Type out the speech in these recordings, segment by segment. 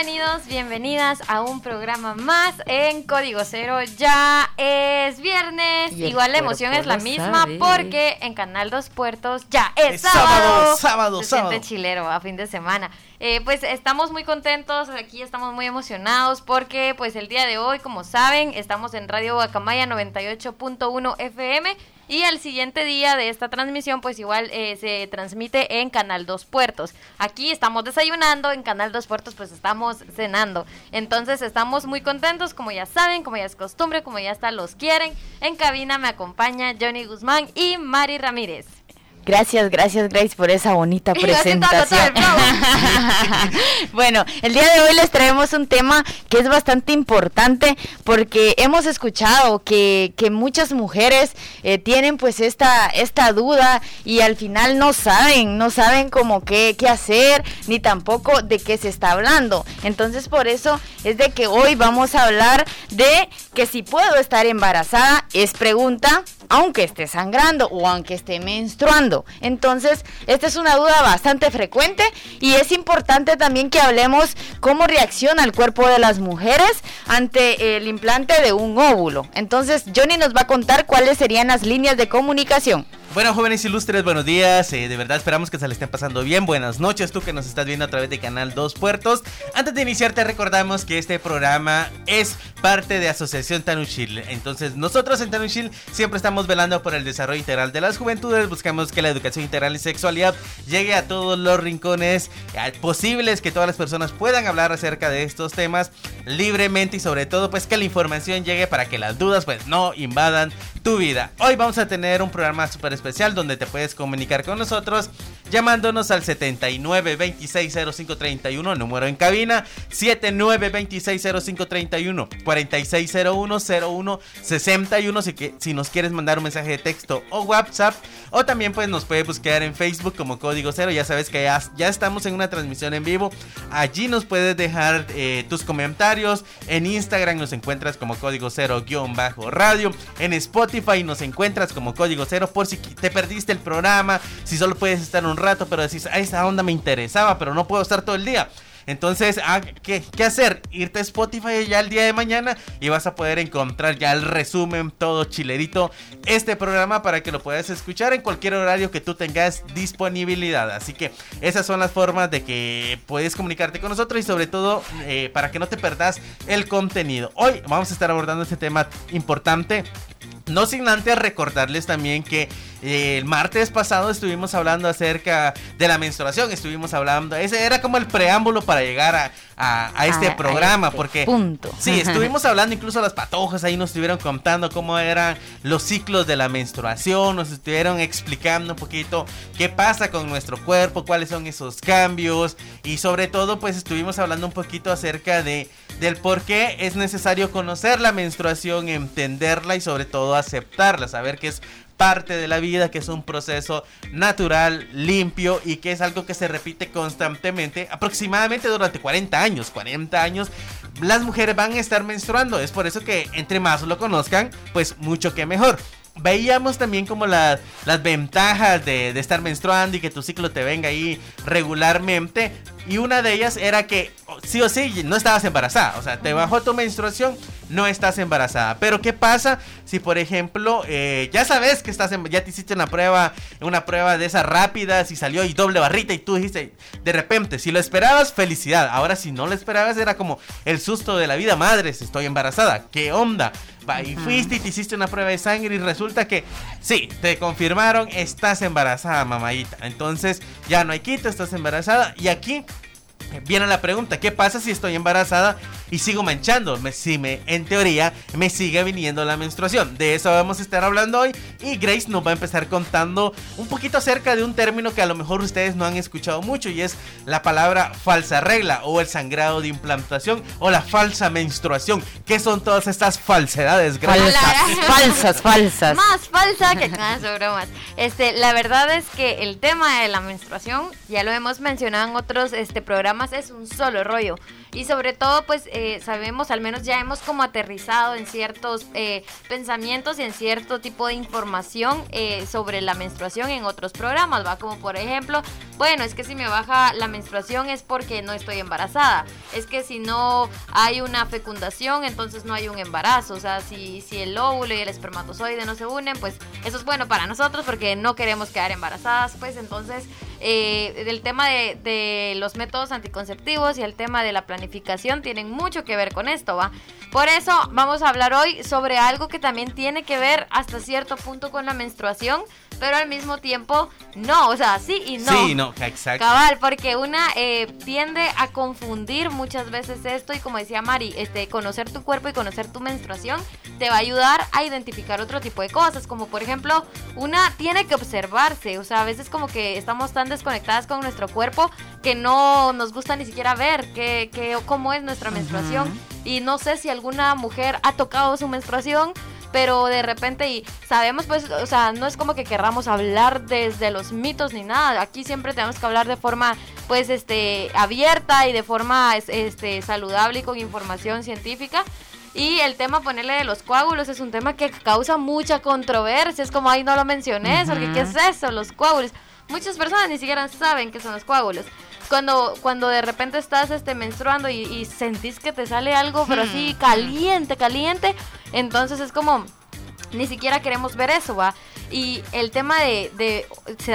Bienvenidos, bienvenidas a un programa más en Código Cero. Ya es viernes, igual la emoción es la misma sabe. porque en Canal Dos Puertos ya es, Es sábado, sábado. sábado, Se siente sábado. chilero a fin de semana. Eh, pues estamos muy contentos, aquí estamos muy emocionados porque pues el día de hoy, como saben, estamos en Radio Guacamaya 98.1 FM y el siguiente día de esta transmisión pues igual eh, se transmite en Canal Dos Puertos. Aquí estamos desayunando, en Canal Dos Puertos pues estamos cenando. Entonces estamos muy contentos, como ya saben, como ya es costumbre, como ya hasta los quieren. En cabina me acompaña Johnny Guzmán y Mari Ramírez. Gracias, gracias Grace por esa bonita presentación. bueno, el día de hoy les traemos un tema que es bastante importante porque hemos escuchado que, que muchas mujeres eh, tienen pues esta, esta duda y al final no saben, no saben como qué, qué hacer ni tampoco de qué se está hablando. Entonces por eso es de que hoy vamos a hablar de que si puedo estar embarazada es pregunta aunque esté sangrando o aunque esté menstruando. Entonces, esta es una duda bastante frecuente y es importante también que hablemos cómo reacciona el cuerpo de las mujeres ante el implante de un óvulo. Entonces, Johnny nos va a contar cuáles serían las líneas de comunicación. Bueno, jóvenes ilustres, buenos días. eh, de verdad esperamos que se le estén pasando bien. Buenas noches, tú que nos estás viendo a través de Canal 2 Puertos. Antes de iniciar, te recordamos que este programa es parte de Asociación Tanuchil. Entonces, nosotros en Tanuchil siempre estamos velando por el desarrollo integral de las juventudes. Buscamos que la educación integral y sexualidad llegue a todos los rincones eh, posibles, que todas las personas puedan hablar acerca de estos temas libremente y sobre todo, pues que la información llegue para que las dudas, pues no invadan tu vida. Hoy vamos a tener un programa súper especial donde te puedes comunicar con nosotros llamándonos al 79 26 05 31, número en cabina 79 26 05 31 46 01 01 61 si, que, si nos quieres mandar un mensaje de texto o WhatsApp o también pues nos puedes buscar en Facebook como Código Cero, ya sabes que ya, estamos en una transmisión en vivo, allí nos puedes dejar eh, tus comentarios, en Instagram nos encuentras como Código Cero guion bajo radio, en Spotify nos encuentras como Código Cero por si te perdiste el programa, si solo puedes estar un rato pero decís, a esta onda me interesaba pero no puedo estar todo el día. Entonces, ah, ¿qué, ¿qué hacer? Irte a Spotify ya el día de mañana y vas a poder encontrar ya el resumen, todo chilerito, este programa para que lo puedas escuchar en cualquier horario que tú tengas disponibilidad. Así que esas son las formas de que puedes comunicarte con nosotros y sobre todo eh, para que no te perdas el contenido. Hoy vamos a estar abordando este tema importante. No sin antes recordarles también que eh, el martes pasado estuvimos hablando acerca de la menstruación, estuvimos hablando, ese era como el preámbulo para llegar a, a- a este a programa, este porque punto. sí, estuvimos hablando incluso las patojas, ahí nos estuvieron contando cómo eran los ciclos de la menstruación, nos estuvieron explicando un poquito qué pasa con nuestro cuerpo, cuáles son esos cambios y sobre todo pues estuvimos hablando un poquito acerca de del por qué es necesario conocer la menstruación, entenderla y sobre todo aceptarla, saber que es parte de la vida, que es un proceso natural, limpio y que es algo que se repite constantemente, aproximadamente durante 40 años. 40 años las mujeres van a estar menstruando, es por eso que entre más lo conozcan, pues mucho que mejor. Veíamos también como la- las ventajas de, de estar menstruando y que tu ciclo te venga ahí regularmente. Y una de ellas era que sí o sí no estabas embarazada. O sea, te bajó tu menstruación, no estás embarazada. Pero ¿qué pasa si, por ejemplo, eh, ya sabes que estás ya te hiciste una prueba, una prueba de esas rápidas y salió y doble barrita y tú dijiste, de repente, si lo esperabas, felicidad. Ahora, si no lo esperabas, era como el susto de la vida, madre, estoy embarazada. ¿Qué onda? Y fuiste y te hiciste una prueba de sangre y resulta que sí, te confirmaron, estás embarazada, mamadita. Entonces ya no hay quito, estás embarazada. Y aquí viene la pregunta, ¿qué pasa si estoy embarazada y sigo manchando? Me, si me, en teoría, me sigue viniendo la menstruación. De eso vamos a estar hablando hoy y Grace nos va a empezar contando un poquito acerca de un término que a lo mejor ustedes no han escuchado mucho y es la palabra falsa regla o el sangrado de implantación o la falsa menstruación. ¿Qué son todas estas falsedades, Grace? Falsas, falsas, falsas. Más falsa que nada, sobre bromas. Este, la verdad es que el tema de la menstruación ya lo hemos mencionado en otros este programas es un solo rollo. Y sobre todo, pues eh, sabemos, al menos ya hemos como aterrizado en ciertos eh, pensamientos y en cierto tipo de información eh, sobre la menstruación en otros programas, ¿va? Como por ejemplo, bueno, es que si me baja la menstruación es porque no estoy embarazada. Es que si no hay una fecundación, entonces no hay un embarazo. O sea, si, si el óvulo y el espermatozoide no se unen, pues eso es bueno para nosotros porque no queremos quedar embarazadas. Pues entonces, el tema de, de los métodos anticonceptivos y el tema de la planificación tienen mucho que ver con esto, ¿va? Por eso vamos a hablar hoy sobre algo que también tiene que ver hasta cierto punto con la menstruación, pero al mismo tiempo no, o sea, sí y no. Sí, no, exacto. Cabal, porque una eh, tiende a confundir muchas veces esto y como decía Mari, este, conocer tu cuerpo y conocer tu menstruación te va a ayudar a identificar otro tipo de cosas, como por ejemplo, una tiene que observarse, o sea, a veces como que estamos tan desconectadas con nuestro cuerpo que no nos gusta ni siquiera ver qué, qué, cómo es nuestra menstruación. Y no sé si alguna mujer ha tocado su menstruación pero de repente y sabemos pues, o sea, no es como que querramos hablar desde los mitos ni nada, aquí siempre tenemos que hablar de forma pues este abierta y de forma este saludable y con información científica. Y el tema ponerle de los coágulos es un tema que causa mucha controversia, es como ahí no lo mencioné, porque ¿qué es eso? Los coágulos. Muchas personas ni siquiera saben qué son los coágulos cuando, cuando de repente estás este, menstruando y, sentís que te sale algo, pero así hmm. caliente, caliente, entonces es como, ni siquiera queremos ver eso, ¿va? Y el tema de,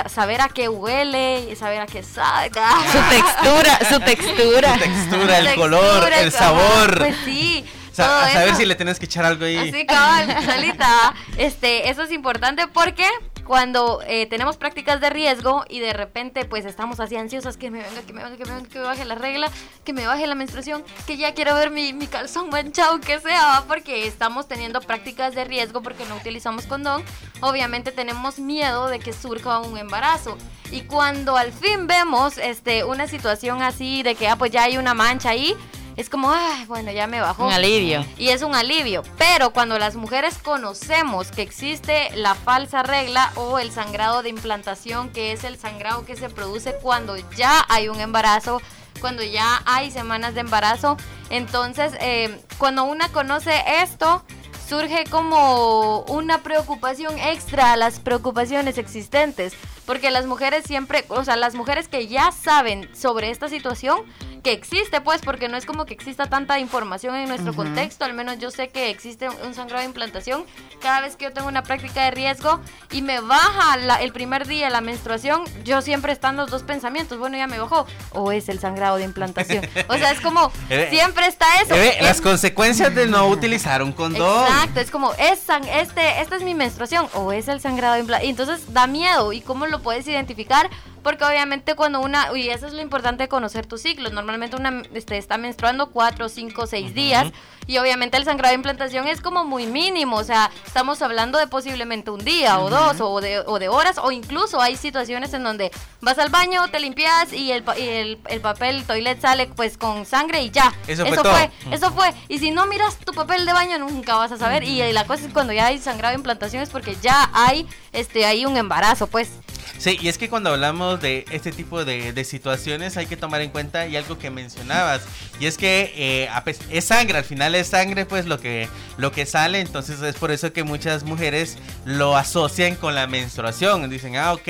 saber a qué huele y saber a qué sabe. Su textura, su textura. Su textura, el color, el sabor. Pues sí. a saber si le tienes que echar algo ahí. Así, cabal, salita. Este, eso es importante porque cuando eh, tenemos prácticas de riesgo y de repente pues estamos así ansiosas que me venga, que me venga, que me venga, que me baje la regla, que me baje la menstruación, que ya quiero ver mi, mi calzón manchado, que sea, porque estamos teniendo prácticas de riesgo porque no utilizamos condón, obviamente tenemos miedo de que surja un embarazo. Y cuando al fin vemos este, una situación así de que ah, pues ya hay una mancha ahí, es como, ay, bueno, ya me bajó. Un alivio. Y es un alivio. Pero cuando las mujeres conocemos que existe la falsa regla o el sangrado de implantación, que es el sangrado que se produce cuando ya hay un embarazo, cuando ya hay semanas de embarazo, entonces eh, cuando una conoce esto, surge como una preocupación extra a las preocupaciones existentes, porque las mujeres siempre, o sea, las mujeres que ya saben sobre esta situación, que existe, pues, porque no es como que exista tanta información en nuestro contexto, al menos yo sé que existe un sangrado de implantación, cada vez que yo tengo una práctica de riesgo y me baja el primer día la menstruación, yo siempre están los dos pensamientos, bueno, ya me bajó, o es el sangrado de implantación. O sea, es como, siempre está eso. las consecuencias de no utilizar un condón. Exacto, es como, es este, esta es mi menstruación, o es el sangrado de implantación. Entonces da miedo, ¿y cómo lo puedes identificar? Porque obviamente cuando una, y eso es lo importante de conocer tu ciclo, normalmente una este, está menstruando 4, 5, 6 días y obviamente el sangrado de implantación es como muy mínimo, o sea, estamos hablando de posiblemente un día o dos o de, o de horas o incluso hay situaciones en donde vas al baño, te limpias y el, el, el papel toilet sale pues con sangre y ya. Eso, fue, eso fue. Y si no miras tu papel de baño nunca vas a saber y la cosa es cuando ya hay sangrado de implantación es porque ya hay este hay un embarazo, pues. Sí, y es que cuando hablamos de este tipo de, situaciones hay que tomar en cuenta y algo que mencionabas, y es que eh, es sangre, al final es sangre pues lo que, lo que sale, entonces es por eso que muchas mujeres lo asocian con la menstruación, dicen, ah, ok,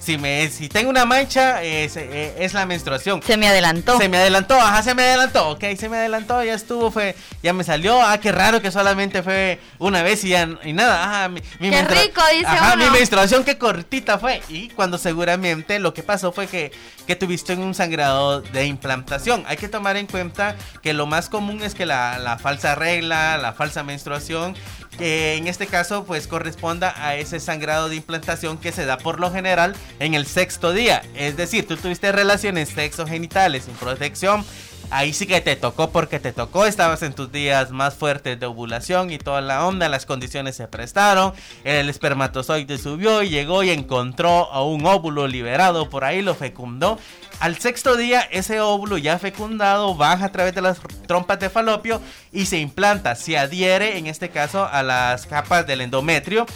si me si tengo una mancha es, eh, es la menstruación. Se me adelantó. Se me adelantó, ajá, se me adelantó, ok, se me adelantó, ya estuvo, fue, ya me salió, ah, qué raro que solamente fue una vez y ya, y nada, ajá, mi, mi Qué rico, dice ajá, uno. mi menstruación qué cortita fue, y cuando seguramente lo que pasó fue que, que tuviste un sangrado de implantación, hay que tomar en cuenta que lo más común es que la, la falsa regla, la falsa menstruación, que en este caso pues corresponda a ese sangrado de implantación que se da por lo general en el sexto día. Es decir, tú tuviste relaciones sexogenitales sin protección. Ahí sí que te tocó porque te tocó, estabas en tus días más fuertes de ovulación y toda la onda, las condiciones se prestaron, el espermatozoide subió y llegó y encontró a un óvulo liberado por ahí, lo fecundó. Al sexto día ese óvulo ya fecundado baja a través de las trompas de falopio y se implanta, se adhiere en este caso a las capas del endometrio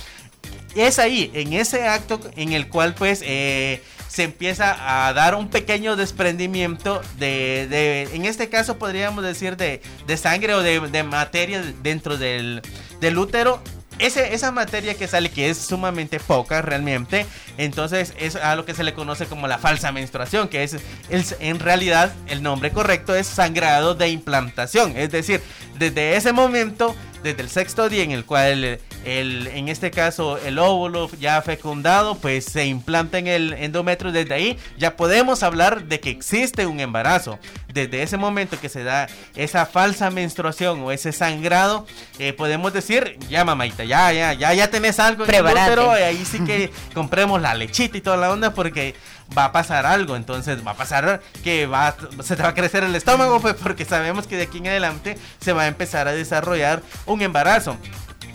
es ahí, en ese acto en el cual pues eh, se empieza a dar un pequeño desprendimiento de, en este caso podríamos decir de, de sangre o de, de materia dentro del, del útero. Ese, esa materia que sale, que es sumamente poca realmente, entonces es a lo que se le conoce como la falsa menstruación, que es el- en realidad el nombre correcto es sangrado de implantación. Es decir, desde ese momento, desde el sexto día en el cual el, el- en este caso el óvulo ya fecundado, pues se implanta en el endometrio, desde ahí ya podemos hablar de que existe un embarazo. Desde ese momento que se da esa falsa menstruación o ese sangrado, eh, podemos decir, ya mamaita, ya, ya, ya, ya tenés algo en el Prepárate. útero, y ahí sí que compremos la lechita y toda la onda porque va a pasar algo, entonces va a pasar que va, se te va a crecer el estómago, pues porque sabemos que de aquí en adelante se va a empezar a desarrollar un embarazo.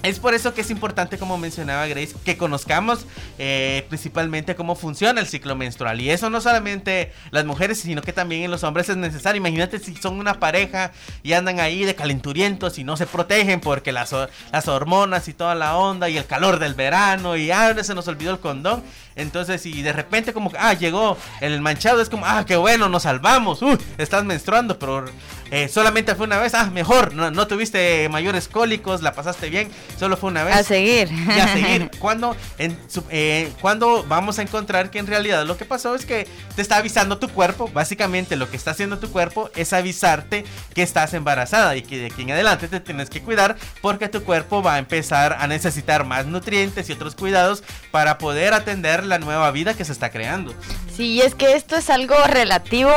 Es por eso que es importante, como mencionaba Grace, que conozcamos eh, principalmente cómo funciona el ciclo menstrual. Y eso no solamente las mujeres, sino que también en los hombres es necesario. Imagínate si son una pareja y andan ahí de calenturientos y no se protegen porque las, las hormonas y toda la onda y el calor del verano y ah, se nos olvidó el condón. Entonces, y de repente como que, ah, llegó el manchado, es como, ah, qué bueno, nos salvamos, uy, estás menstruando, pero eh, solamente fue una vez, ah, mejor, no, no tuviste mayores cólicos, la pasaste bien, solo fue una vez. A seguir. Y a seguir. ¿Cuándo, en su- eh, cuándo vamos a encontrar que en realidad lo que pasó es que te está avisando tu cuerpo? Básicamente lo que está haciendo tu cuerpo es avisarte que estás embarazada y que de aquí en adelante te tienes que cuidar porque tu cuerpo va a empezar a necesitar más nutrientes y otros cuidados para poder atender la nueva vida que se está creando. Sí, es que esto es algo relativo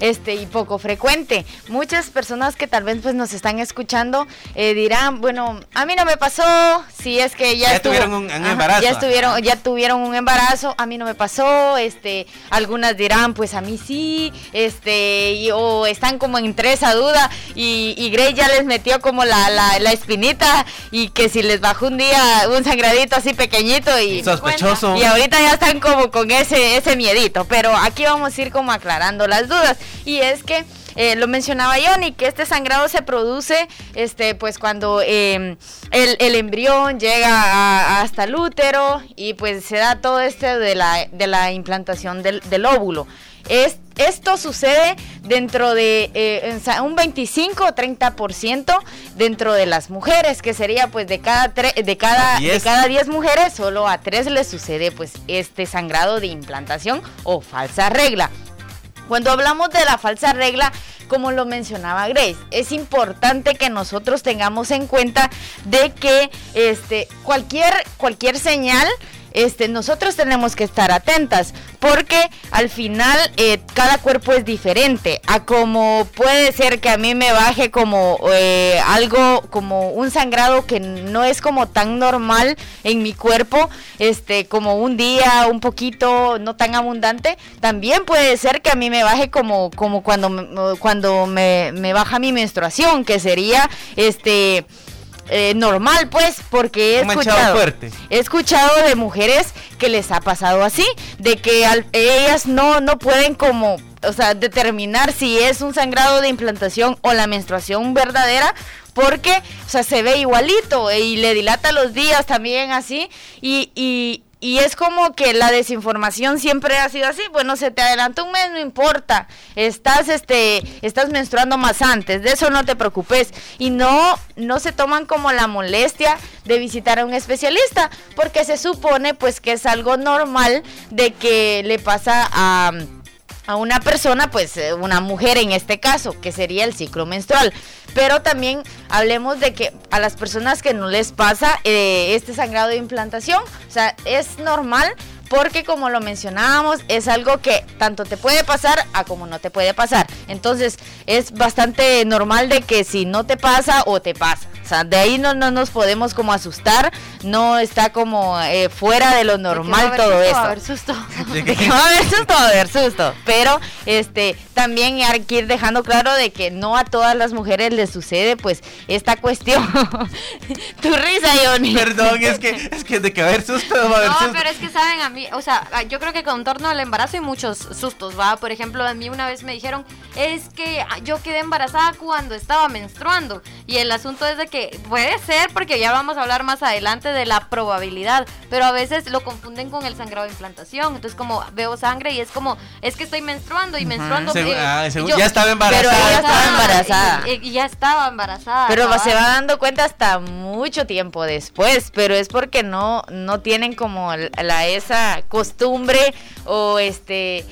este, y poco frecuente. Muchas personas que tal vez pues, nos están escuchando eh, dirán, bueno, a mí no me pasó, si es que ya, Ya estuvo- tuvieron un- un Ajá, embarazo. Ya, estuvieron, ya tuvieron un embarazo, a mí no me pasó, este, algunas dirán, pues a mí sí, este, y- o están como entre esa duda y, y Grey ya les metió como la, la, la espinita y que si les bajó un día un sangradito así pequeñito y... Sospechoso. Y ahorita ya están como con ese, ese miedito, pero aquí vamos a ir como aclarando las dudas. Y es que eh, lo mencionaba Johnny, que este sangrado se produce este, pues cuando eh, el, el embrión llega hasta el útero y pues se da todo este de la, de la implantación del, del óvulo. Es, esto sucede dentro de eh, un 25 o 30% dentro de las mujeres, que sería pues de cada, de cada, de cada 10 mujeres, solo a 3 les sucede pues este sangrado de implantación o falsa regla. Cuando hablamos de la falsa regla, como lo mencionaba Grace, es importante que nosotros tengamos en cuenta de que este, cualquier, cualquier señal este, nosotros tenemos que estar atentas porque al final eh, cada cuerpo es diferente. A como puede ser que a mí me baje como eh, algo, como un sangrado que no es como tan normal en mi cuerpo, este, como un día, un poquito, no tan abundante. También puede ser que a mí me baje como, como cuando, cuando me baja mi menstruación, que sería este. Eh, normal pues porque he Un escuchado fuerte. He escuchado de mujeres que les ha pasado así, de que al- ellas no, no pueden como, o sea, determinar si es un sangrado de implantación o la menstruación verdadera, porque, o sea, se ve igualito y le dilata los días también así, y, y, y es como que la desinformación siempre ha sido así, bueno, se te adelantó un mes, no importa, estás este estás menstruando más antes, de eso no te preocupes. Y no no se toman como la molestia de visitar a un especialista, porque se supone pues que es algo normal de que le pasa a a una persona, pues eh, una mujer en este caso, que sería el ciclo menstrual. Pero también hablemos de que a las personas que no les pasa eh, este sangrado de implantación, o sea, es normal porque como lo mencionábamos, es algo que tanto te puede pasar a como no te puede pasar. Entonces, es bastante normal de que si no te pasa o te pasa. O sea, de ahí no, no nos podemos como asustar, no está como eh, fuera de lo normal todo eso. Va a haber susto. De que va a haber susto, va a haber susto. Pero este también hay que ir dejando claro de que no a todas las mujeres les sucede pues esta cuestión. tu risa, Johnny. Perdón, es que, es que de que va a haber susto, va a haber no, susto. pero es que saben, a mí, o sea, yo creo que con torno al embarazo hay muchos sustos, ¿va? Por ejemplo, a mí una vez me dijeron, es que yo quedé embarazada cuando estaba menstruando. Y el asunto es de que puede ser, porque ya vamos a hablar más adelante de la probabilidad, pero a veces lo confunden con el sangrado de implantación. Entonces, como veo sangre y es como, es que estoy menstruando y menstruando. Ah, ya estaba embarazada. Pero ya estaba embarazada. Y, ya estaba embarazada. Pero se va dando cuenta hasta mucho tiempo después, pero es porque no, no tienen como la, esa costumbre o este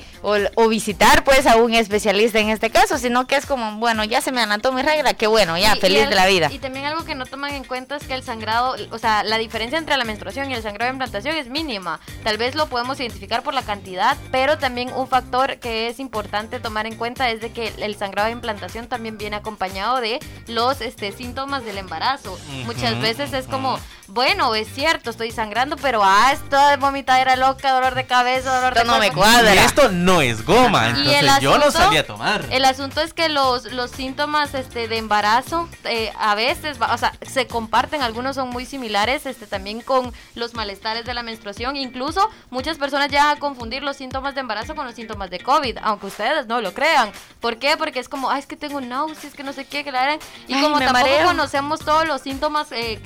o, visitar pues a un especialista en este caso, sino que es como, bueno, ya se me adelantó mi regla, qué bueno, ya, feliz de la vida. Y también algo que no toman en cuenta es que el sangrado, o sea, la diferencia entre la menstruación y el sangrado de implantación es mínima. Tal vez lo podemos identificar por la cantidad, pero también un factor que es importante tomar en cuenta es de que el sangrado de implantación también viene acompañado de los este, síntomas del embarazo. Muchas veces es como, bueno, es cierto, estoy sangrando, pero ah, esto de vomitadera loca, dolor de cabeza, dolor esto de no me cuadra. esto no es goma, entonces yo no sabía tomar. El asunto es que los, los síntomas este, de embarazo eh, a veces, o sea, se comparten, algunos son muy similares este, también con los malestares de la menstruación, incluso muchas personas llegan a confundir los síntomas de embarazo con los síntomas de COVID, aunque ustedes no lo crean. ¿Por qué? Porque es como, ay, es que tengo náuseas, que no sé qué, que la eran. Y como tampoco conocemos todos los síntomas, eh,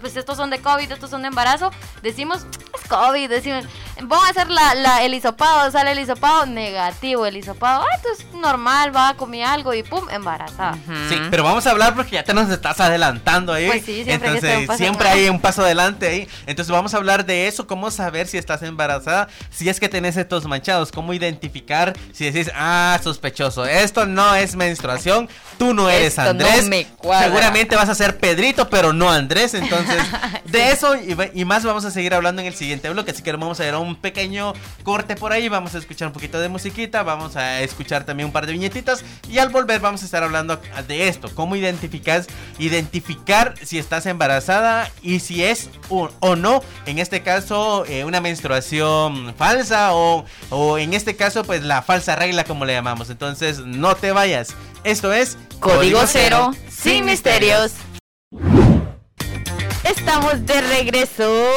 pues estos son de COVID, estos son de embarazo, decimos, es COVID, decimos, vamos a hacer la, la, el hisopado, sale el hisopado, negativo el hisopado. Ah, esto es normal, va, comí algo y pum, embarazada. Sí, pero vamos a hablar porque ya te nos estás adelantando ahí. Pues sí, siempre Entonces, siempre hay un paso adelante ahí. Entonces, vamos a hablar de eso, cómo saber si estás embarazada, si es que tenés estos manchados, cómo identificar si decís, ah, sospechoso, esto no es menstruación, tú no eres Andrés. Seguramente vas a ser Pedrito, pero no Andrés. Entonces, de eso y, más vamos a seguir hablando en el siguiente bloque. Así que vamos a ir a un pequeño corte por ahí, vamos a escuchar un poquito de musiquita, vamos a escuchar también un par de viñetitas y al volver vamos a estar hablando de esto, cómo identificas, identificar si estás embarazada y si es o, no, en este caso eh, una menstruación falsa o, o en este caso pues la falsa regla como le llamamos. Entonces no te vayas. Esto es Código, Cero, sin misterios. Estamos de regreso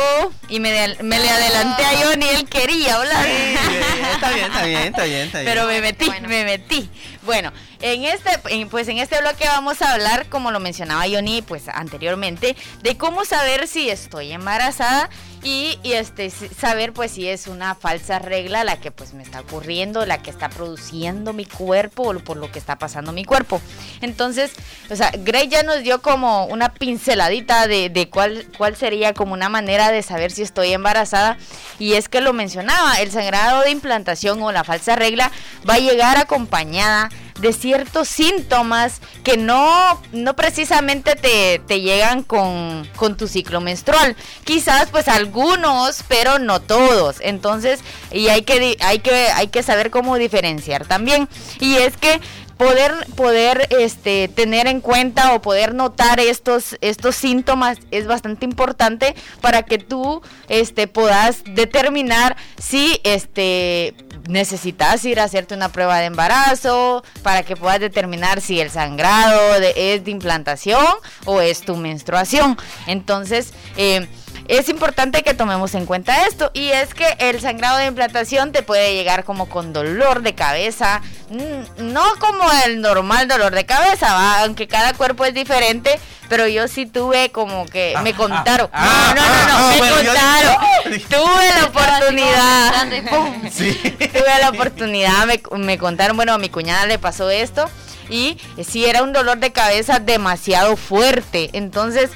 y me, me le adelanté a Johnny, él quería hablar. está bien, está bien, está bien, está bien. Pero me metí, me metí. Bueno, en este, pues en este bloque vamos a hablar, como lo mencionaba Johnny, pues anteriormente, de cómo saber si estoy embarazada y, este saber pues si es una falsa regla la que pues me está ocurriendo, la que está produciendo mi cuerpo o por lo que está pasando mi cuerpo. Entonces, o sea, Grey ya nos dio como una pinceladita de, de cuál, cuál sería como una manera de saber si estoy embarazada y es que lo mencionaba, el sangrado de implantación o la falsa regla va a llegar acompañada de ciertos síntomas que no, no precisamente te, te llegan con, con, tu ciclo menstrual. Quizás pues algunos, pero no todos. Entonces, y hay que, hay que, hay que saber cómo diferenciar también. Y es que poder poder este tener en cuenta o poder notar estos estos síntomas es bastante importante para que tú este puedas determinar si este necesitas ir a hacerte una prueba de embarazo para que puedas determinar si el sangrado es de implantación o es tu menstruación. Entonces eh, es importante que tomemos en cuenta esto y es que el sangrado de implantación te puede llegar como con dolor de cabeza, mm, no como el normal dolor de cabeza, aunque cada cuerpo es diferente, pero yo sí tuve como que me Ah, contaron. ah, no, no, no, no, ah, me bueno, yo- contaron. tuve la oportunidad. Y pum. Sí. tuve la oportunidad, me, me contaron, bueno, a mi cuñada le pasó esto y sí era un dolor de cabeza demasiado fuerte. Entonces,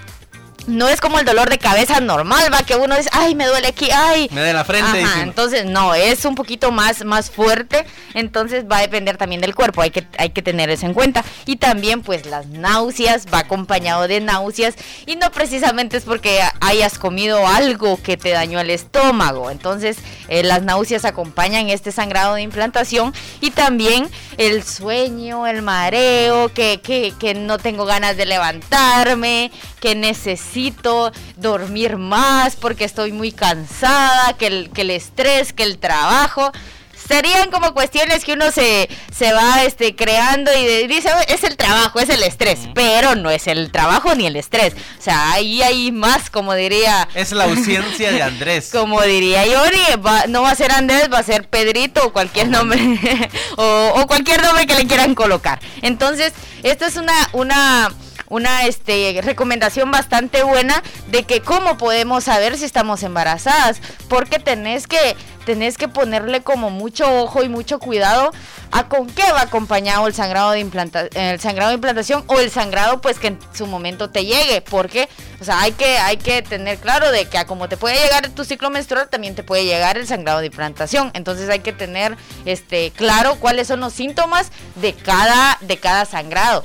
no es como el dolor de cabeza normal, va que uno dice, ay, me duele aquí, ay. Me duele la frente, Ajá, entonces no, es un poquito más, más fuerte, entonces va a depender también del cuerpo, hay que, hay que tener eso en cuenta. Y también pues las náuseas, va acompañado de náuseas y no precisamente es porque hayas comido algo que te dañó el estómago, entonces eh, las náuseas acompañan este sangrado de implantación y también el sueño, el mareo, que, que, que no tengo ganas de levantarme, que necesito dormir más porque estoy muy cansada, que el, que el estrés, que el trabajo. Serían como cuestiones que uno se, se va este, creando y de- dice, "Oh, es el trabajo, es el estrés, pero no es el trabajo ni el estrés. O sea, ahí hay más, como diría Es la ausencia de Andrés. como diría Yori, va- no va a ser Andrés, va a ser Pedrito o cualquier nombre o, o cualquier nombre que le quieran colocar. Entonces, esta es una una una este recomendación bastante buena de que cómo podemos saber si estamos embarazadas, porque tenés que tenés que ponerle como mucho ojo y mucho cuidado a con qué va acompañado el sangrado de implanta el sangrado de implantación o el sangrado pues que en su momento te llegue, porque o sea, hay que hay que tener claro de que a como te puede llegar tu ciclo menstrual, también te puede llegar el sangrado de implantación. Entonces hay que tener este claro cuáles son los síntomas de cada de cada sangrado.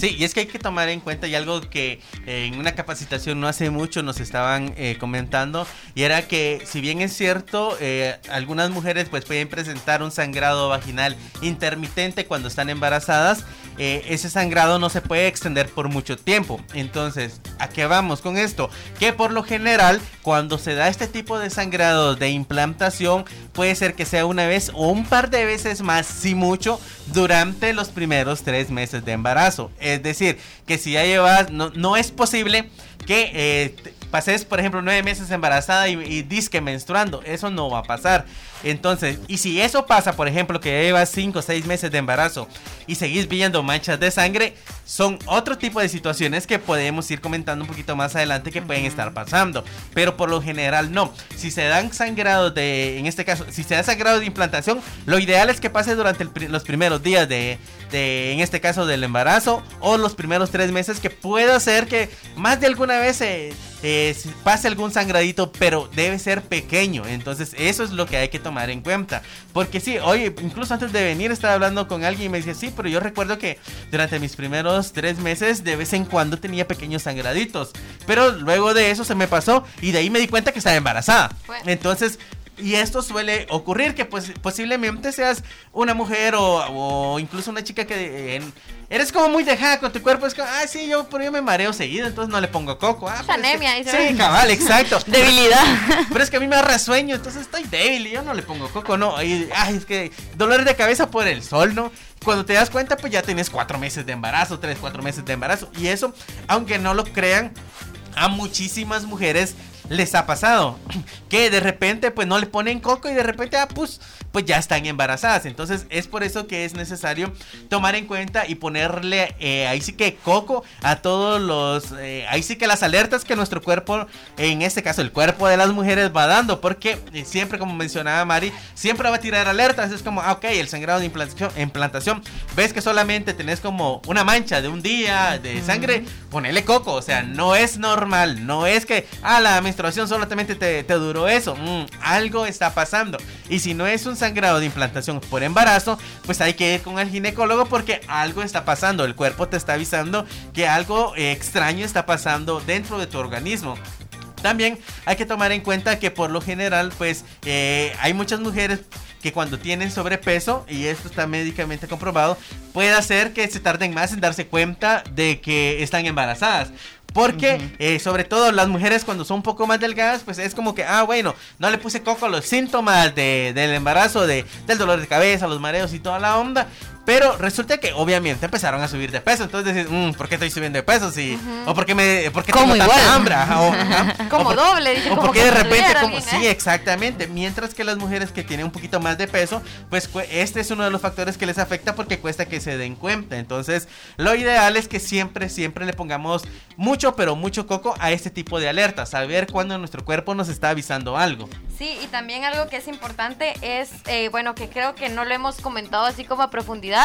Sí, y es que hay que tomar en cuenta y algo que eh, en una capacitación no hace mucho nos estaban eh, comentando y era que si bien es cierto, eh, algunas mujeres pues pueden presentar un sangrado vaginal intermitente cuando están embarazadas, eh, ese sangrado no se puede extender por mucho tiempo. Entonces, ¿a qué vamos con esto? Que por lo general, cuando se da este tipo de sangrado de implantación, puede ser que sea una vez o un par de veces más, si mucho, durante los primeros tres meses de embarazo. Es decir, que si ya llevas, no, no es posible que eh, pases, por ejemplo, nueve meses embarazada y, y disque menstruando. Eso no va a pasar. Entonces, y si eso pasa, por ejemplo, que llevas cinco o seis meses de embarazo y seguís viendo manchas de sangre, son otro tipo de situaciones que podemos ir comentando un poquito más adelante que pueden estar pasando. Pero por lo general no. Si se dan sangrados de, en este caso, si se da sangrado de implantación, lo ideal es que pase durante el los primeros días de, de, en este caso, del embarazo o los primeros tres meses, que pueda ser que más de alguna vez eh, si pase algún sangradito, pero debe ser pequeño. Entonces, eso es lo que hay que tomar en cuenta. Porque sí, oye, incluso antes de venir estaba hablando con alguien y me decía, sí, pero yo recuerdo que durante mis primeros tres meses de vez en cuando tenía pequeños sangraditos. Pero luego de eso se me pasó y de ahí me di cuenta que estaba embarazada. Entonces, y esto suele ocurrir que pues posiblemente seas una mujer o, o incluso una chica que eh, en- eres como muy dejada con tu cuerpo. Es como, ah, sí, yo, pero yo me mareo seguido, entonces no le pongo coco. Ah, Es pero que- anemia, dice. Sí, cabal, exacto. Debilidad. Pero es que a mí me da sueño, entonces estoy débil y yo no le pongo coco, no. Y, ay, es que dolores de cabeza por el sol, ¿no? Cuando te das cuenta, pues ya tienes cuatro meses de embarazo, tres, cuatro meses de embarazo. Y eso, aunque no lo crean, a muchísimas mujeres les ha pasado que de repente pues no le ponen coco y de repente ah pues pues ya están embarazadas. Entonces es por eso que es necesario tomar en cuenta y ponerle eh, ahí sí que coco a todos los eh, ahí sí que las alertas que nuestro cuerpo en este caso el cuerpo de las mujeres va dando porque eh, siempre como mencionaba Mari siempre va a tirar alertas. Es como ah, ok el sangrado de implantación, implantación. Ves que solamente tenés como una mancha de un día de sangre ponele coco. O sea no es normal. No es que ah la menstruación solamente te, te duró eso. Mm, algo está pasando. Y si no es un sangrado de implantación por embarazo pues hay que ir con el ginecólogo porque algo está pasando el cuerpo te está avisando que algo eh, extraño está pasando dentro de tu organismo también hay que tomar en cuenta que por lo general, pues eh, hay muchas mujeres que cuando tienen sobrepeso, y esto está médicamente comprobado, puede hacer que se tarden más en darse cuenta de que están embarazadas. Porque, eh, sobre todo las mujeres cuando son un poco más delgadas, pues es como que, ah, bueno, no le puse coco a los síntomas de- del embarazo, de, del dolor de cabeza, los mareos y toda la onda. Pero resulta que obviamente empezaron a subir de peso. Entonces dices, mm, ¿por qué estoy subiendo de peso? Sí. O por qué me por qué tengo tanta hambre. Ajá, o- ajá. Como O por- doble, dije, O como porque que de repente, como, sí, ¿eh? exactamente. Mientras que las mujeres que tienen un poquito más de peso, pues este es uno de los factores que les afecta porque cuesta que se den cuenta. Entonces, lo ideal es que siempre, siempre le pongamos mucho, pero mucho coco a este tipo de alertas. Saber cuándo nuestro cuerpo nos está avisando algo. Sí, y también algo que es importante es, eh, bueno, que creo que no lo hemos comentado así como a profundidad,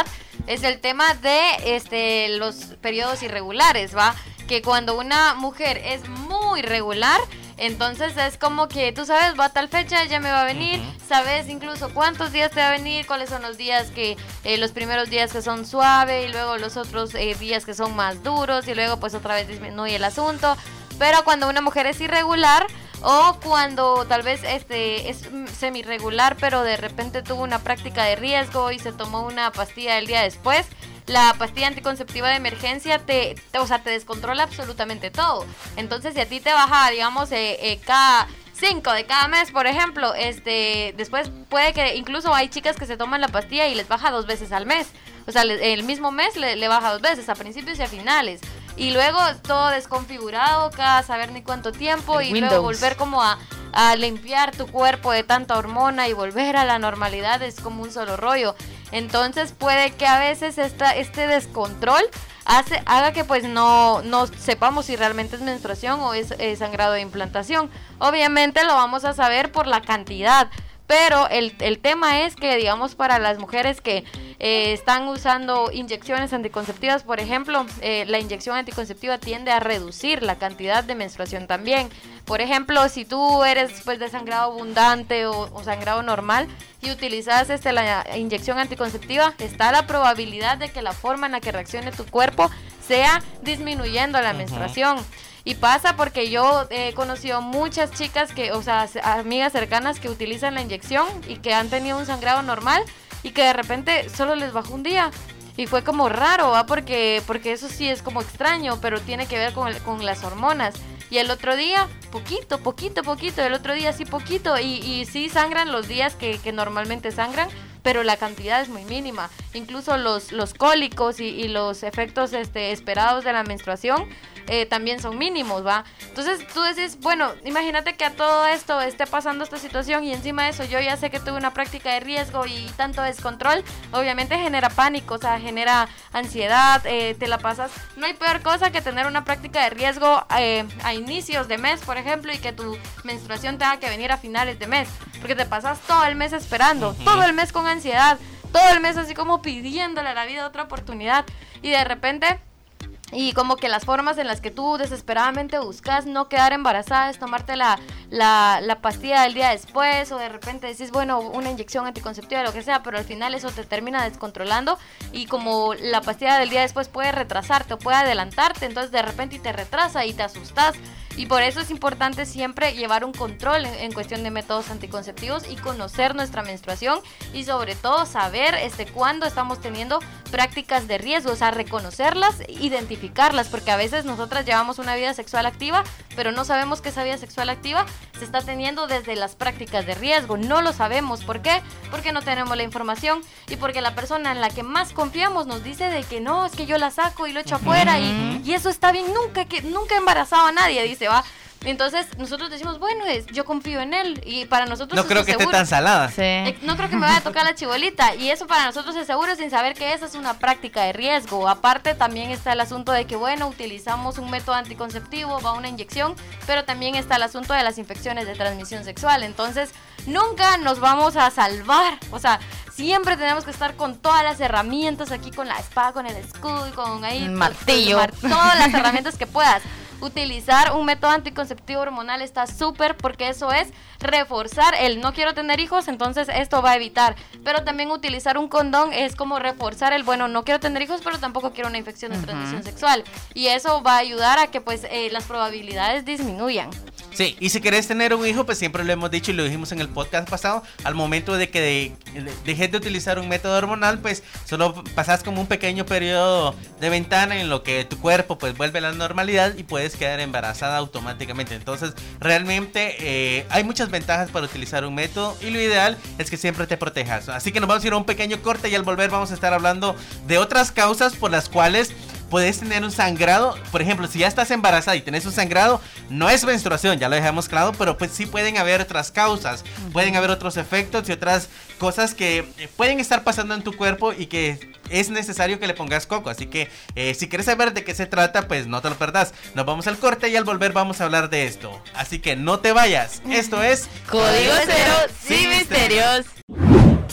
es el tema de este, los periodos irregulares, ¿va? Que cuando una mujer es muy regular, entonces es como que tú sabes, va a tal fecha, ya me va a venir, sabes incluso cuántos días te va a venir, cuáles son los días que, eh, los primeros días que son suave y luego los otros eh, días que son más duros y luego pues otra vez disminuye el asunto. Pero cuando una mujer es irregular o cuando tal vez este es mm, semi-regular pero de repente tuvo una práctica de riesgo y se tomó una pastilla el día después, la pastilla anticonceptiva de emergencia te, o sea, te descontrola absolutamente todo. Entonces, si a ti te baja, digamos, eh, eh, cada 5 de cada mes, por ejemplo, este, después puede que incluso hay chicas que se toman la pastilla y les baja dos veces al mes. O sea, el mismo mes le baja dos veces, a principios y a finales. Y luego todo desconfigurado, cada saber ni cuánto tiempo, El y luego volver como a, a limpiar tu cuerpo de tanta hormona y volver a la normalidad es como un solo rollo. Entonces puede que a veces esta, este descontrol hace, haga que pues no, no sepamos si realmente es menstruación o es eh, sangrado de implantación. Obviamente lo vamos a saber por la cantidad. Pero el, el tema es que, digamos, para las mujeres que eh, están usando inyecciones anticonceptivas, por ejemplo, eh, la inyección anticonceptiva tiende a reducir la cantidad de menstruación también. Por ejemplo, si tú eres pues de sangrado abundante o, o sangrado normal y utilizas este, la inyección anticonceptiva, está la probabilidad de que la forma en la que reaccione tu cuerpo sea disminuyendo la menstruación. Y pasa porque yo he conocido muchas chicas que, o sea, amigas cercanas que utilizan la inyección y que han tenido un sangrado normal y que de repente solo les bajó un día. Y fue como raro, ¿va? Porque, porque eso sí es como extraño, pero tiene que ver con, el- con las hormonas. Y el otro día, poquito, poquito, poquito. El otro día sí, poquito. Y, y sí sangran los días que, que normalmente sangran, pero la cantidad es muy mínima. Incluso los, los cólicos y, y los efectos este, esperados de la menstruación eh, también son mínimos, ¿va? Entonces tú decís, bueno, imagínate que a todo esto esté pasando esta situación y encima de eso yo ya sé que tuve una práctica de riesgo y tanto descontrol, obviamente genera pánico, o sea, genera ansiedad, eh, te la pasas. No hay peor cosa que tener una práctica de riesgo eh, a inicios de mes, por ejemplo, y que tu menstruación tenga que venir a finales de mes, porque te pasas todo el mes esperando, todo el mes con ansiedad, todo el mes así como pidiéndole a la vida otra oportunidad y de repente y como que las formas en las que tú desesperadamente buscas no quedar embarazada es tomarte la, la, la pastilla del día después o de repente decís, bueno, una inyección anticonceptiva, lo que sea, pero al final eso te termina descontrolando y como la pastilla del día después puede retrasarte o puede adelantarte, entonces de repente te retrasa y te asustas. Y por eso es importante siempre llevar un control en, cuestión de métodos anticonceptivos y conocer nuestra menstruación y sobre todo saber este, cuándo estamos teniendo prácticas de riesgo, o sea, reconocerlas, identificarlas, porque a veces nosotras llevamos una vida sexual activa, pero no sabemos que esa vida sexual activa se está teniendo desde las prácticas de riesgo. No lo sabemos. ¿Por qué? Porque no tenemos la información y porque la persona en la que más confiamos nos dice de que no, es que yo la saco y lo echo afuera y, y eso está bien, nunca, que, nunca he embarazado a nadie, dice, va. Entonces nosotros decimos, bueno, es, yo confío en él y para nosotros No eso creo es que esté tan salada. Sí. Eh, No creo que me vaya a tocar la chibolita. Y eso para nosotros es seguro sin saber que esa es una práctica de riesgo. Aparte también está el asunto de que, bueno, utilizamos un método anticonceptivo, va una inyección, pero también está el asunto de las infecciones de transmisión sexual. Entonces, nunca nos vamos a salvar. O sea, siempre tenemos que estar con todas las herramientas aquí, con la espada, con el escudo y con ahí... Martillo. mar- todas las herramientas que puedas. Utilizar un método anticonceptivo hormonal está súper porque eso es reforzar el no quiero tener hijos, entonces esto va a evitar. Pero también utilizar un condón es como reforzar el bueno, no quiero tener hijos, pero tampoco quiero una infección de transmisión sexual. Y eso va a ayudar a que pues eh, las probabilidades disminuyan. Sí, y si querés tener un hijo, pues siempre lo hemos dicho y lo dijimos en el podcast pasado, al momento de que de, dejes de utilizar un método hormonal, pues solo pasas como un pequeño periodo de ventana en lo que tu cuerpo pues vuelve a la normalidad y puedes quedar embarazada automáticamente. Entonces, realmente eh, hay muchas ventajas para utilizar un método y lo ideal es que siempre te protejas. Así que nos vamos a ir a un pequeño corte y al volver vamos a estar hablando de otras causas por las cuales puedes tener un sangrado. Por ejemplo, si ya estás embarazada y tienes un sangrado, no es menstruación, ya lo dejamos claro, pero pues sí pueden haber otras causas, pueden haber otros efectos y otras cosas que eh, pueden estar pasando en tu cuerpo y que es necesario que le pongas coco. Así que eh, si quieres saber de qué se trata, pues no te lo perdás. Nos vamos al corte y al volver vamos a hablar de esto. Así que no te vayas. Esto es Código Cero sin misterios.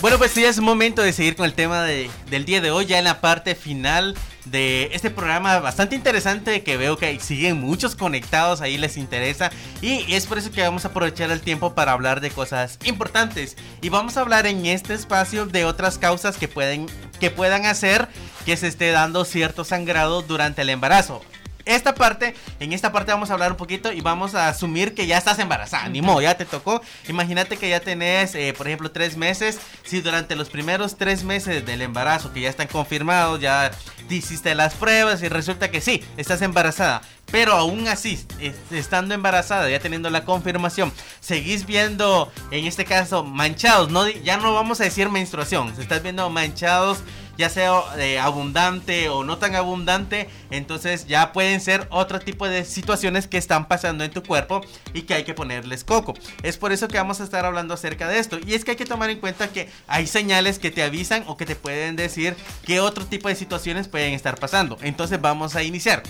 Bueno, pues ya es momento de seguir con el tema del día de hoy, ya en la parte final de este programa bastante interesante que veo que siguen muchos conectados, ahí les interesa. Y es por eso que vamos a aprovechar el tiempo para hablar de cosas importantes. Y vamos a hablar en este espacio de otras causas que pueden que puedan hacer que se esté dando cierto sangrado durante el embarazo esta parte, en esta parte vamos a hablar un poquito y vamos a asumir que ya estás embarazada. Ni modo, ya te tocó. Imagínate que ya tenés, eh, por ejemplo, tres meses. Si durante los primeros tres meses del embarazo, que ya están confirmados, ya hiciste las pruebas y resulta que sí, estás embarazada. Pero aún así, estando embarazada, ya teniendo la confirmación, seguís viendo, en este caso, manchados. No, ya no vamos a decir menstruación. Se estás viendo manchados ya sea eh, abundante o no tan abundante, entonces ya pueden ser otro tipo de situaciones que están pasando en tu cuerpo y que hay que ponerles coco. Es por eso que vamos a estar hablando acerca de esto. Y es que hay que tomar en cuenta que hay señales que te avisan o que te pueden decir que otro tipo de situaciones pueden estar pasando. Entonces vamos a iniciar.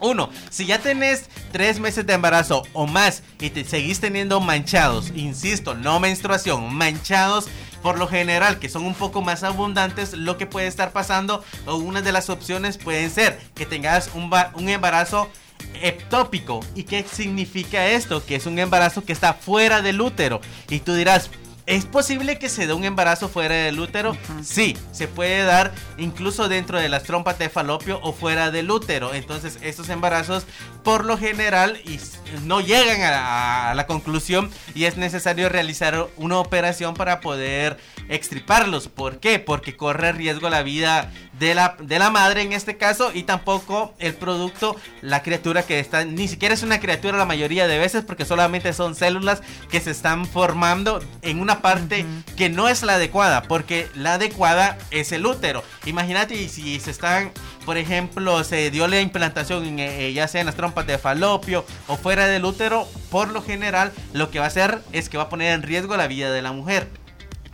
Uno, si ya tenés tres meses de embarazo o más y te seguís teniendo manchados, insisto, no menstruación, manchados por lo general que son un poco más abundantes, lo que puede estar pasando o una de las opciones pueden ser que tengas un, un embarazo ectópico. ¿Y qué significa esto? Que es un embarazo que está fuera del útero. Y tú dirás, ¿Es posible que se dé un embarazo fuera del útero? Sí, se puede dar incluso dentro de las trompas de falopio o fuera del útero. Entonces, estos embarazos por lo general no llegan a, la conclusión y es necesario realizar una operación para poder extriparlos. ¿Por qué? Porque corre riesgo la vida de la, de la madre en este caso y tampoco el producto, la criatura que está, ni siquiera es una criatura la mayoría de veces porque solamente son células que se están formando en una parte que no es la adecuada porque la adecuada es el útero. Imagínate si se están, por ejemplo, se dio la implantación eh, ya sea en las trompas de falopio o fuera del útero, por lo general lo que va a hacer es que va a poner en riesgo la vida de la mujer.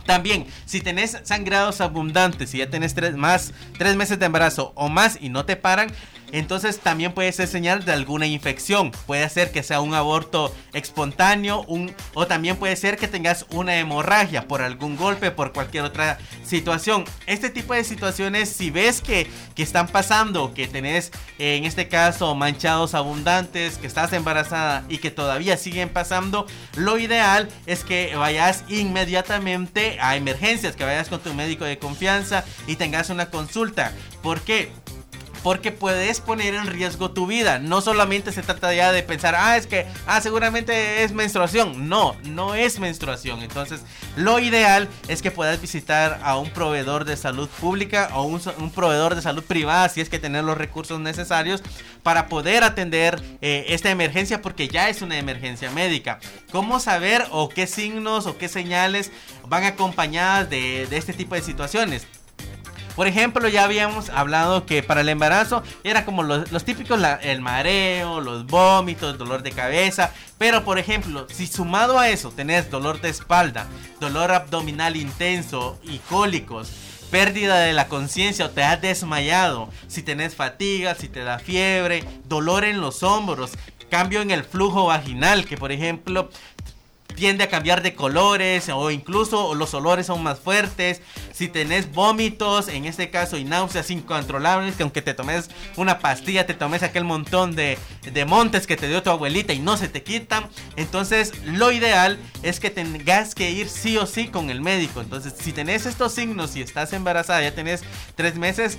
También, si tenés sangrados abundantes, si ya tenés tres, más, tres meses de embarazo o más y no te paran, entonces también puede ser señal de alguna infección. Puede ser que sea un aborto espontáneo un, o también puede ser que tengas una hemorragia por algún golpe, por cualquier otra situación. Este tipo de situaciones, si ves que, que están pasando, que tenés en este caso manchados abundantes, que estás embarazada y que todavía siguen pasando, lo ideal es que vayas inmediatamente a emergencias, que vayas con tu médico de confianza y tengas una consulta. ¿Por qué? Porque puedes poner en riesgo tu vida. No solamente se trata ya de pensar, ah, es que, ah, seguramente es menstruación. No, no es menstruación. Entonces, lo ideal es que puedas visitar a un proveedor de salud pública o un, proveedor de salud privada si es que tener los recursos necesarios para poder atender eh, esta emergencia porque ya es una emergencia médica. ¿Cómo saber o qué signos o qué señales van acompañadas de, de este tipo de situaciones? Por ejemplo, ya habíamos hablado que para el embarazo era como los, típicos, el mareo, los vómitos, dolor de cabeza. Pero por ejemplo, si sumado a eso tenés dolor de espalda, dolor abdominal intenso y cólicos, pérdida de la conciencia o te has desmayado, si tenés fatiga, si te da fiebre, dolor en los hombros, cambio en el flujo vaginal, que por ejemplo tiende a cambiar de colores o incluso los olores son más fuertes. Si tenés vómitos, en este caso, y náuseas incontrolables, que aunque te tomes una pastilla, te tomes aquel montón de, de montes que te dio tu abuelita y no se te quitan. Entonces, lo ideal es que tengas que ir sí o sí con el médico. Entonces, si tenés estos signos y estás embarazada, ya tenés tres meses,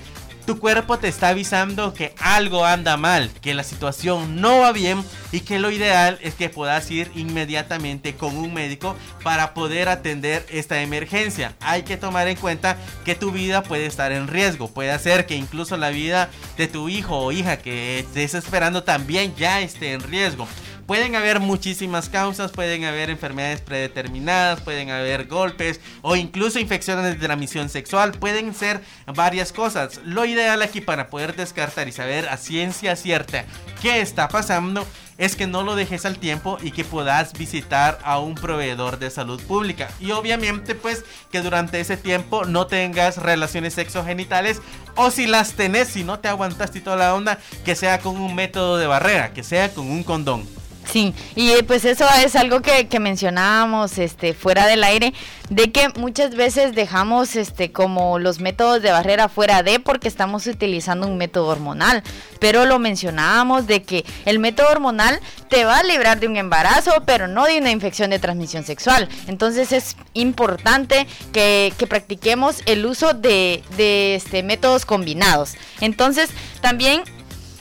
tu cuerpo te está avisando que algo anda mal, que la situación no va bien y que lo ideal es que puedas ir inmediatamente con un médico para poder atender esta emergencia. Hay que tomar en cuenta que tu vida puede estar en riesgo, puede hacer que incluso la vida de tu hijo o hija que estés esperando también ya esté en riesgo pueden haber muchísimas causas, pueden haber enfermedades predeterminadas, pueden haber golpes o incluso infecciones de transmisión sexual, pueden ser varias cosas. Lo ideal aquí para poder descartar y saber a ciencia cierta qué está pasando es que no lo dejes al tiempo y que puedas visitar a un proveedor de salud pública. Y obviamente pues que durante ese tiempo no tengas relaciones sexogenitales o si las tenés, si no te aguantaste toda la onda, que sea con un método de barrera, que sea con un condón. Sí, y eh, pues eso es algo que, mencionábamos este, fuera del aire, de que muchas veces dejamos este, como los métodos de barrera fuera de porque estamos utilizando un método hormonal, pero lo mencionábamos de que el método hormonal te va a librar de un embarazo, pero no de una infección de transmisión sexual. Entonces es importante que, que practiquemos el uso de, de este, métodos combinados. Entonces también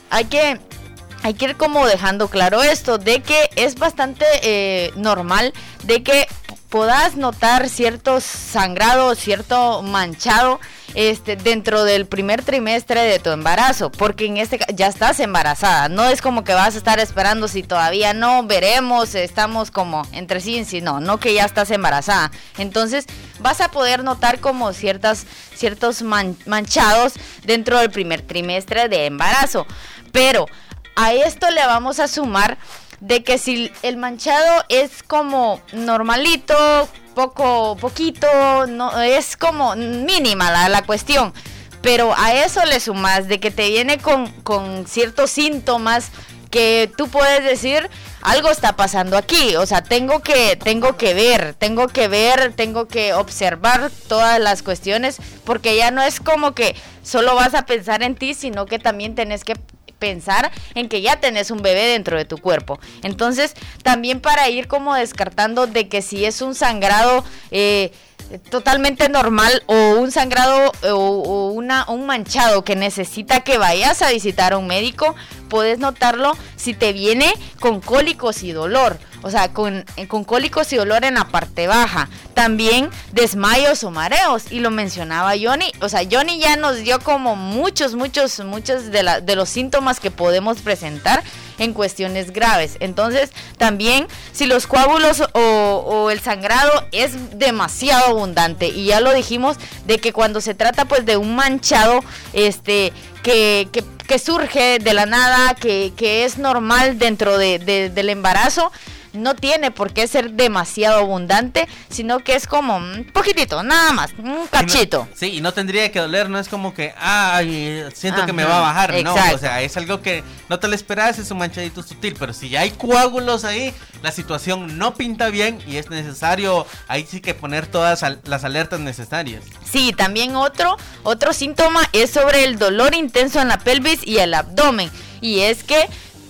hay que hay que ir como dejando claro esto, de que es bastante eh, normal de que puedas notar cierto sangrado, cierto manchado este, dentro del primer trimestre de tu embarazo, porque en este ya estás embarazada, no es como que vas a estar esperando si todavía no veremos, estamos como entre sí y sí, no, no que ya estás embarazada. Entonces vas a poder notar como ciertas, ciertos manchados dentro del primer trimestre de embarazo, pero a esto le vamos a sumar de que si el manchado es como normalito, poco, poquito, no, es como mínima la, la cuestión. Pero a eso le sumas de que te viene con, con ciertos síntomas que tú puedes decir algo está pasando aquí, o sea, tengo que tengo que ver, tengo que ver, tengo que observar todas las cuestiones porque ya no es como que solo vas a pensar en ti, sino que también tenés que pensar en que ya tenés un bebé dentro de tu cuerpo. Entonces, también para ir como descartando de que si es un sangrado eh, totalmente normal o un sangrado o, una, un manchado que necesita que vayas a visitar a un médico, puedes notarlo si te viene con cólicos y dolor, o sea, con, con cólicos y dolor en la parte baja. También desmayos o mareos, y lo mencionaba Johnny, o sea, Johnny ya nos dio como muchos, muchos, muchos de, la, de los síntomas que podemos presentar en cuestiones graves. Entonces, también si los coágulos o, el sangrado es demasiado abundante y ya lo dijimos de que cuando se trata pues de un manchado este que, que, surge de la nada, que, que es normal dentro de, del embarazo, no tiene por qué ser demasiado abundante, sino que es como un poquitito, nada más, un cachito. sí, y no tendría que doler, no es como que, ay, siento que me va a bajar, no, o sea, es algo que no te lo esperas, es un manchadito sutil, pero si ya hay coágulos ahí, la situación no pinta bien y es necesario ahí sí que poner todas las alertas necesarias. Sí, también otro, otro síntoma es sobre el dolor intenso en la pelvis y el abdomen, y es que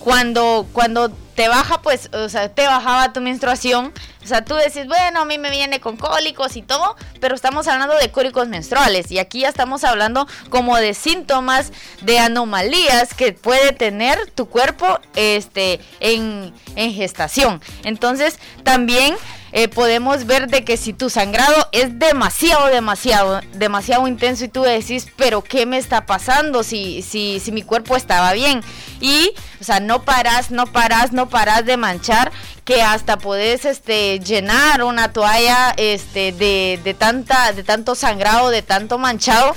cuando, cuando te baja, pues, o sea, te bajaba tu menstruación. O sea, tú decís, bueno, a mí me viene con cólicos y todo, pero estamos hablando de cólicos menstruales. Y aquí ya estamos hablando como de síntomas, de anomalías que puede tener tu cuerpo este, en, en gestación. Entonces, también eh, podemos ver de que si tu sangrado es demasiado, demasiado, demasiado intenso y tú decís, pero ¿qué me está pasando si, si, si mi cuerpo estaba bien? Y, o sea, no paras, no paras, no paras de manchar que hasta podés este, llenar una toalla este, de, de, tanta, de tanto sangrado, de tanto manchado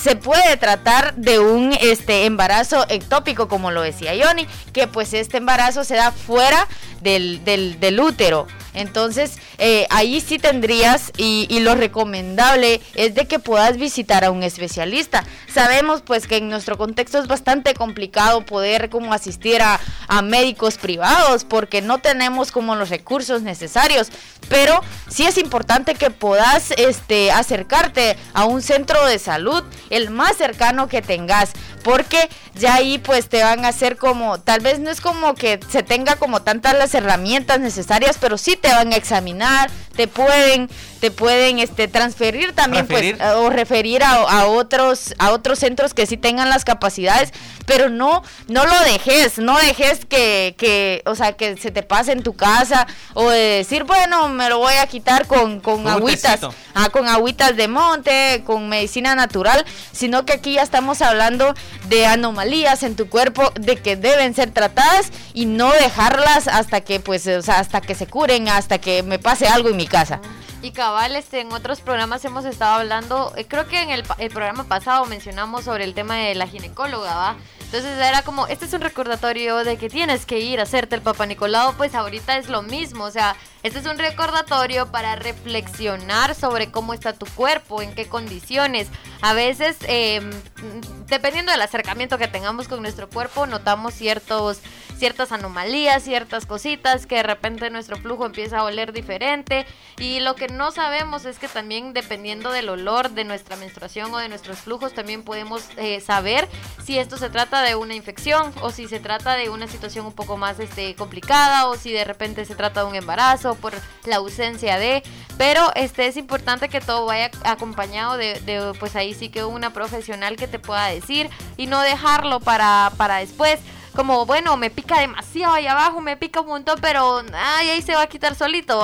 se puede tratar de un este embarazo ectópico, como lo decía Johnny, que pues este embarazo se da fuera del, del, útero. Entonces, eh, ahí sí tendrías, y, lo recomendable es de que puedas visitar a un especialista. Sabemos pues que en nuestro contexto es bastante complicado poder como asistir a, médicos privados porque no tenemos como los recursos necesarios, pero sí es importante que puedas este, acercarte a un centro de salud, el más cercano que tengas, porque ya ahí pues te van a hacer como, tal vez no es como que se tenga como tantas las herramientas necesarias, pero sí te van a examinar, te pueden te pueden este transferir también Referir. pues o referir a, a otros a otros centros que sí tengan las capacidades pero no no lo dejes no dejes que, que o sea que se te pase en tu casa o de decir bueno me lo voy a quitar con con un agüitas ah, con agüitas de monte con medicina natural sino que aquí ya estamos hablando de anomalías en tu cuerpo de que deben ser tratadas y no dejarlas hasta que pues o sea hasta que se curen hasta que me pase algo en mi casa Y cabal, este, en otros programas hemos estado hablando, eh, creo que en el, el programa pasado mencionamos sobre el tema de la ginecóloga, ¿va? Entonces era como, este es un recordatorio de que tienes que ir a hacerte el papá Nicolau, pues ahorita es lo mismo, o sea, este es un recordatorio para reflexionar sobre cómo está tu cuerpo, en qué condiciones. A veces, mm, dependiendo del acercamiento que tengamos con nuestro cuerpo, notamos ciertos, ciertas anomalías, ciertas cositas, que de repente nuestro flujo empieza a oler diferente. Y lo que no sabemos es que también dependiendo del olor de nuestra menstruación o de nuestros flujos, también podemos eh, saber si esto se trata de una infección o si se trata de una situación un poco más este, complicada o si de repente se trata de un embarazo por la ausencia de. Pero este es importante que todo vaya acompañado de, pues ahí sí que una profesional que te pueda decir y no dejarlo para, para después como bueno, me pica demasiado ahí abajo, me pica un montón, pero ahí se va a quitar solito.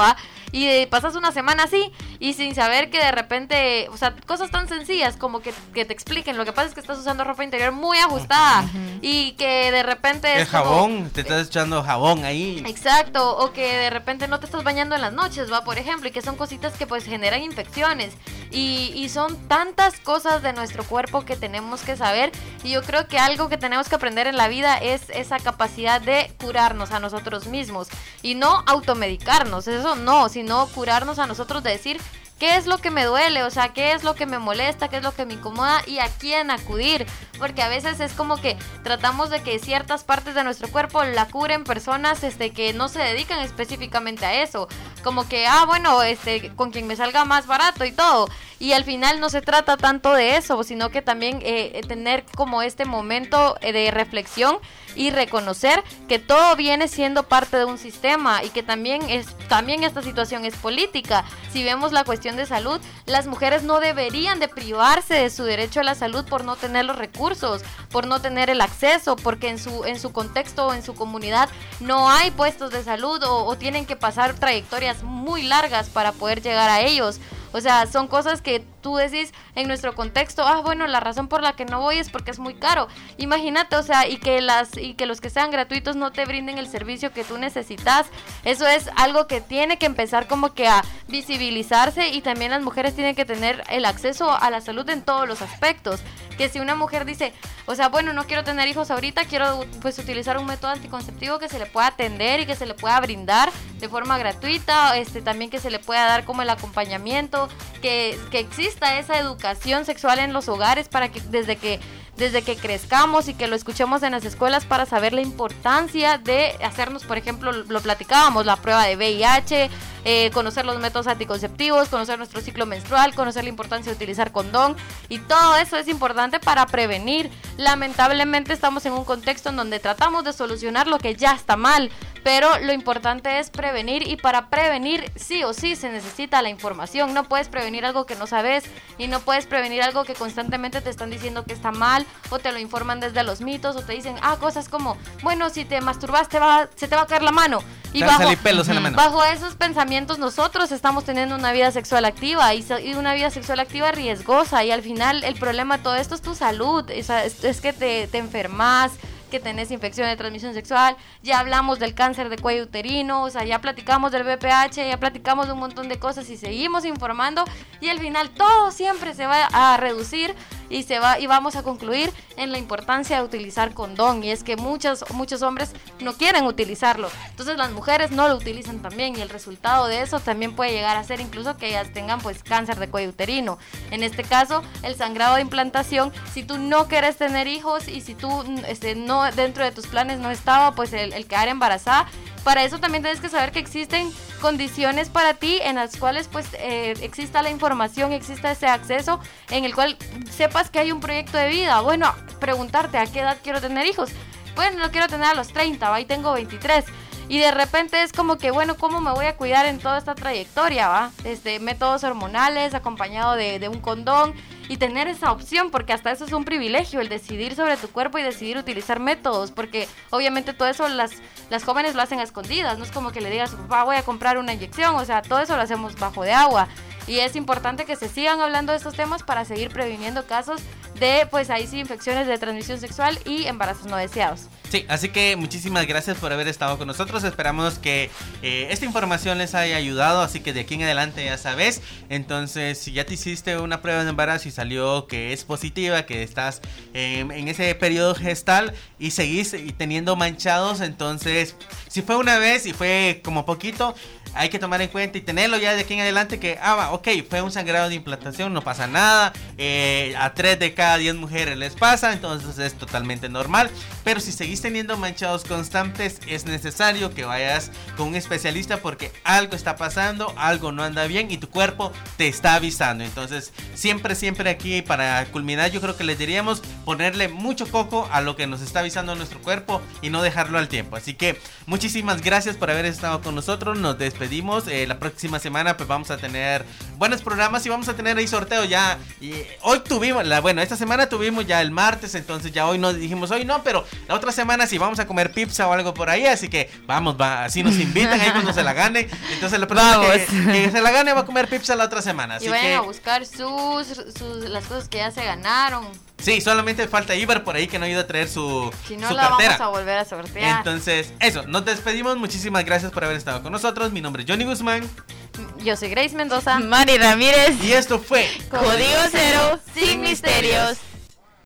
Y eh, pasas una semana así y sin saber que de repente, o sea, cosas tan sencillas como que, que te expliquen, lo que pasa es que estás usando ropa interior muy ajustada y que de repente El es como- jabón, te estás echando jabón ahí. Exacto, o que de repente no te estás bañando en las noches, va, por ejemplo, y que son cositas que pues generan infecciones. Y, y son tantas cosas de nuestro cuerpo que tenemos que saber. Y yo creo que algo que tenemos que aprender en la vida es esa capacidad de curarnos a nosotros mismos. Y no automedicarnos, eso no, sino curarnos a nosotros de decir, ¿Qué es lo que me duele? O sea, ¿qué es lo que me molesta? ¿Qué es lo que me incomoda? ¿Y a quién acudir? Porque a veces es como que tratamos de que ciertas partes de nuestro cuerpo la curen personas este, que no se dedican específicamente a eso. Como que, ah, bueno, este, con quien me salga más barato y todo. Y al final no se trata tanto de eso, sino que también eh, tener como este momento eh, de reflexión y reconocer que todo viene siendo parte de un sistema y que también es también esta situación es política. Si vemos la cuestión de salud, las mujeres no deberían de privarse de su derecho a la salud por no tener los recursos, por no tener el acceso, porque en su en su contexto o en su comunidad no hay puestos de salud o, o tienen que pasar trayectorias muy largas para poder llegar a ellos. O sea, son cosas que tú decís en nuestro contexto, ah, bueno, la razón por la que no voy es porque es muy caro. Imagínate, o sea, y que las y que los que sean gratuitos no te brinden el servicio que tú necesitas. Eso es algo que tiene que empezar como que a visibilizarse y también las mujeres tienen que tener el acceso a la salud en todos los aspectos. Que si una mujer dice, o sea, bueno, no quiero tener hijos ahorita, quiero pues utilizar un método anticonceptivo que se le pueda atender y que se le pueda brindar de forma gratuita, este también que se le pueda dar como el acompañamiento, que, que esa educación sexual en los hogares para que desde que desde que crezcamos y que lo escuchemos en las escuelas para saber la importancia de hacernos, por ejemplo, lo platicábamos, la prueba de VIH, eh, conocer los métodos anticonceptivos, conocer nuestro ciclo menstrual, conocer la importancia de utilizar condón y todo eso es importante para prevenir. Lamentablemente estamos en un contexto en donde tratamos de solucionar lo que ya está mal, pero lo importante es prevenir y para prevenir sí o sí se necesita la información. No puedes prevenir algo que no sabes y no puedes prevenir algo que constantemente te están diciendo que está mal o te lo informan desde los mitos o te dicen, ah, cosas como, bueno, si te masturbas te va, se te va a caer la mano. Y Te van a salir pelos en la mano. bajo esos pensamientos nosotros estamos teniendo una vida sexual activa y, una vida sexual activa riesgosa y al final el problema de todo esto es tu salud, es, es- es que te, te enfermas, que tenés infección de transmisión sexual, ya hablamos del cáncer de cuello uterino, o sea, ya platicamos del BPH, ya platicamos de un montón de cosas y seguimos informando y al final todo siempre se va a reducir y se va y vamos a concluir en la importancia de utilizar condón y es que muchos muchos hombres no quieren utilizarlo. Entonces las mujeres no lo utilizan también y el resultado de eso también puede llegar a ser incluso que ellas tengan pues cáncer de cuello uterino. En este caso, el sangrado de implantación, si tú no quieres tener hijos y si tú este, no dentro de tus planes no estaba pues el, el quedar embarazada, para eso también tienes que saber que existen condiciones para ti en las cuales pues eh, exista la información, exista ese acceso en el cual sepas que hay un proyecto de vida. Bueno, preguntarte a qué edad quiero tener hijos. Bueno, no quiero tener a los 30, ahí tengo 23. Y de repente es como que, bueno, ¿cómo me voy a cuidar en toda esta trayectoria, va? Este, métodos hormonales acompañado de, de un condón y tener esa opción, porque hasta eso es un privilegio, el decidir sobre tu cuerpo y decidir utilizar métodos, porque obviamente todo eso las, las jóvenes lo hacen a escondidas, no es como que le digas papá voy a comprar una inyección, o sea, todo eso lo hacemos bajo de agua. Y es importante que se sigan hablando de estos temas para seguir previniendo casos de, pues ahí sí, infecciones de transmisión sexual y embarazos no deseados. Sí, así que muchísimas gracias por haber estado con nosotros. Esperamos que eh, esta información les haya ayudado. Así que de aquí en adelante ya sabes. Entonces, si ya te hiciste una prueba de embarazo y salió que es positiva, que estás en ese periodo gestal y seguís teniendo manchados, entonces, si fue una vez y fue como poquito, hay que tomar en cuenta y tenerlo ya de aquí en adelante que, ah, ok, fue un sangrado de implantación, no pasa nada. Eh, a 3 de cada 10 mujeres les pasa, entonces es totalmente normal. Pero si seguís teniendo manchados constantes, es necesario que vayas con un especialista porque algo está pasando, algo no anda bien y tu cuerpo te está avisando. Entonces, siempre, siempre aquí para culminar, yo creo que les diríamos ponerle mucho coco a lo que nos está avisando nuestro cuerpo y no dejarlo al tiempo. Así que muchísimas gracias por haber estado con nosotros. Nos despedimos. Eh, la próxima semana pues vamos a tener buenos programas y vamos a tener ahí sorteo ya. Y hoy tuvimos, la, bueno, esta semana tuvimos ya el martes, entonces ya hoy nos dijimos hoy no, pero la otra semana sí vamos a comer pizza o algo por ahí, así que vamos, va, así nos invitan ahí cuando se la gane. Entonces la persona que, que, se la gane va a comer pizza la otra semana. Así y vayan a buscar sus, sus, las cosas que ya se ganaron. Sí, solamente falta Ibar por ahí que no ayuda a traer su, si no, su la cartera. vamos a volver a sortear. Entonces, eso, nos despedimos. Muchísimas gracias por haber estado con nosotros. Mi nombre es Johnny Guzmán. Yo soy Grace Mendoza. Mari Ramírez. Y esto fue Código Cero, sin misterios.